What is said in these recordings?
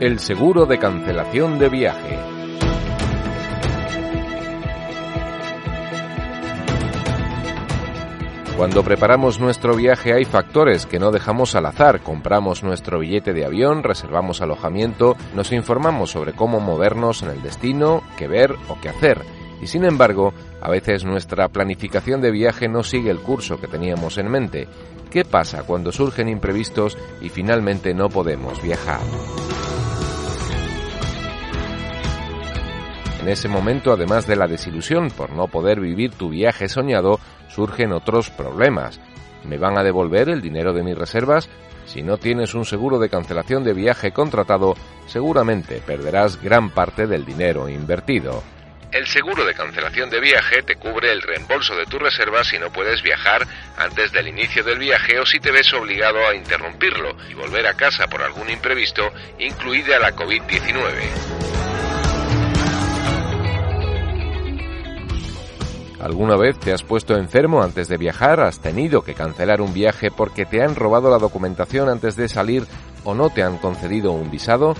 El seguro de cancelación de viaje. Cuando preparamos nuestro viaje hay factores que no dejamos al azar. Compramos nuestro billete de avión, reservamos alojamiento, nos informamos sobre cómo movernos en el destino, qué ver o qué hacer. Y sin embargo, a veces nuestra planificación de viaje no sigue el curso que teníamos en mente. ¿Qué pasa cuando surgen imprevistos y finalmente no podemos viajar? En ese momento, además de la desilusión por no poder vivir tu viaje soñado, surgen otros problemas. ¿Me van a devolver el dinero de mis reservas? Si no tienes un seguro de cancelación de viaje contratado, seguramente perderás gran parte del dinero invertido. El seguro de cancelación de viaje te cubre el reembolso de tu reserva si no puedes viajar antes del inicio del viaje o si te ves obligado a interrumpirlo y volver a casa por algún imprevisto, incluida la COVID-19. ¿Alguna vez te has puesto enfermo antes de viajar? ¿Has tenido que cancelar un viaje porque te han robado la documentación antes de salir o no te han concedido un visado?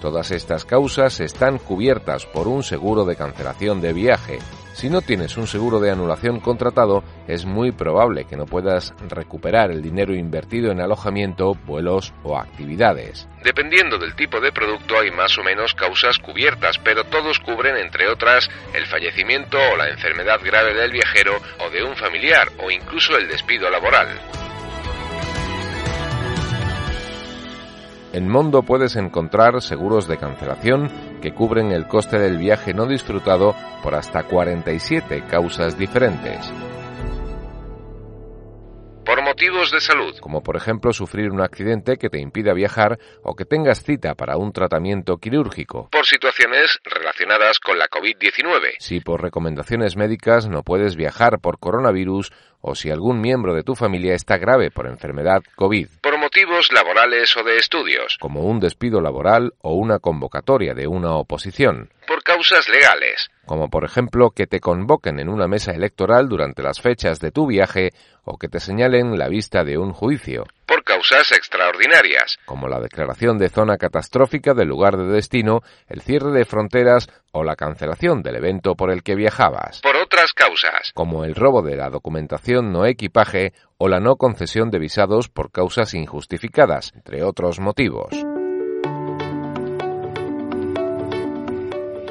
Todas estas causas están cubiertas por un seguro de cancelación de viaje. Si no tienes un seguro de anulación contratado, es muy probable que no puedas recuperar el dinero invertido en alojamiento, vuelos o actividades. Dependiendo del tipo de producto hay más o menos causas cubiertas, pero todos cubren, entre otras, el fallecimiento o la enfermedad grave del viajero o de un familiar o incluso el despido laboral. En Mondo puedes encontrar seguros de cancelación que cubren el coste del viaje no disfrutado por hasta 47 causas diferentes. Por motivos de salud, como por ejemplo sufrir un accidente que te impida viajar o que tengas cita para un tratamiento quirúrgico. Por situaciones relacionadas con la COVID-19. Si por recomendaciones médicas no puedes viajar por coronavirus o si algún miembro de tu familia está grave por enfermedad COVID. Por motivos laborales o de estudios, como un despido laboral o una convocatoria de una oposición. Por causas legales, como por ejemplo que te convoquen en una mesa electoral durante las fechas de tu viaje o que te señalen la vista de un juicio. Por causas extraordinarias, como la declaración de zona catastrófica del lugar de destino, el cierre de fronteras o la cancelación del evento por el que viajabas. Por otras causas, como el robo de la documentación no equipaje o la no concesión de visados por causas injustificadas, entre otros motivos.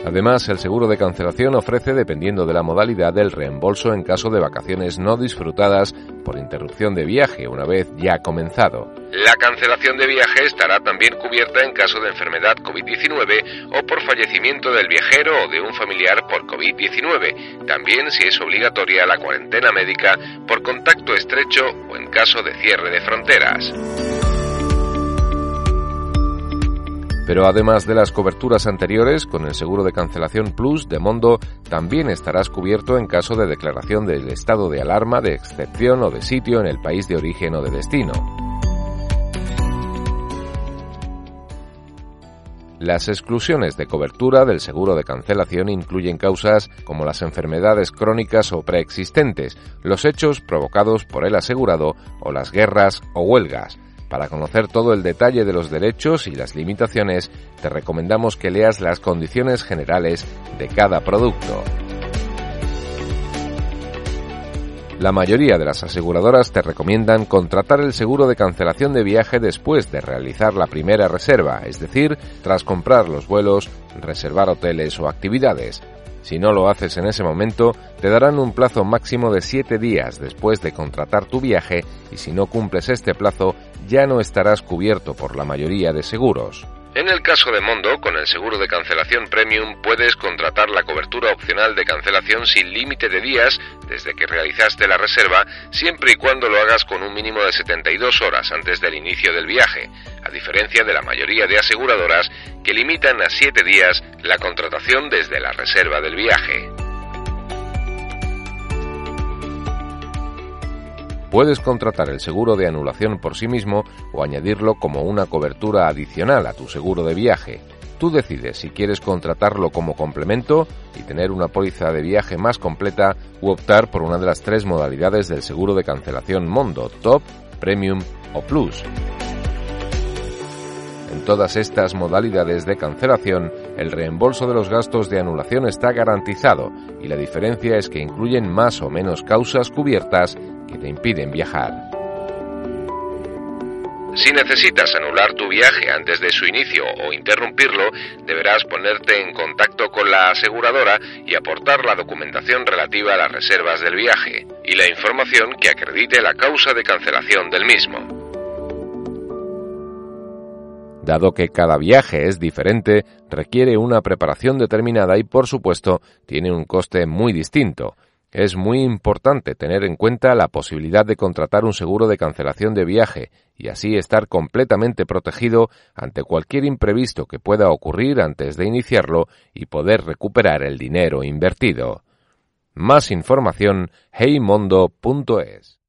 Además, el seguro de cancelación ofrece, dependiendo de la modalidad, el reembolso en caso de vacaciones no disfrutadas por interrupción de viaje una vez ya comenzado. La cancelación de viaje estará también cubierta en caso de enfermedad COVID-19 o por fallecimiento del viajero o de un familiar por COVID-19, también si es obligatoria la cuarentena médica por contacto estrecho o en caso de cierre de fronteras. Pero además de las coberturas anteriores, con el seguro de cancelación Plus de Mondo también estarás cubierto en caso de declaración del estado de alarma, de excepción o de sitio en el país de origen o de destino. Las exclusiones de cobertura del seguro de cancelación incluyen causas como las enfermedades crónicas o preexistentes, los hechos provocados por el asegurado o las guerras o huelgas. Para conocer todo el detalle de los derechos y las limitaciones, te recomendamos que leas las condiciones generales de cada producto. La mayoría de las aseguradoras te recomiendan contratar el seguro de cancelación de viaje después de realizar la primera reserva, es decir, tras comprar los vuelos, reservar hoteles o actividades. Si no lo haces en ese momento, te darán un plazo máximo de 7 días después de contratar tu viaje y si no cumples este plazo, ya no estarás cubierto por la mayoría de seguros. En el caso de Mondo, con el seguro de cancelación premium puedes contratar la cobertura opcional de cancelación sin límite de días desde que realizaste la reserva, siempre y cuando lo hagas con un mínimo de 72 horas antes del inicio del viaje, a diferencia de la mayoría de aseguradoras que limitan a 7 días la contratación desde la reserva del viaje. Puedes contratar el seguro de anulación por sí mismo o añadirlo como una cobertura adicional a tu seguro de viaje. Tú decides si quieres contratarlo como complemento y tener una póliza de viaje más completa u optar por una de las tres modalidades del seguro de cancelación Mondo, Top, Premium o Plus. En todas estas modalidades de cancelación, el reembolso de los gastos de anulación está garantizado y la diferencia es que incluyen más o menos causas cubiertas que te impiden viajar. Si necesitas anular tu viaje antes de su inicio o interrumpirlo, deberás ponerte en contacto con la aseguradora y aportar la documentación relativa a las reservas del viaje y la información que acredite la causa de cancelación del mismo. Dado que cada viaje es diferente, requiere una preparación determinada y por supuesto tiene un coste muy distinto es muy importante tener en cuenta la posibilidad de contratar un seguro de cancelación de viaje y así estar completamente protegido ante cualquier imprevisto que pueda ocurrir antes de iniciarlo y poder recuperar el dinero invertido. Más información heymondo.es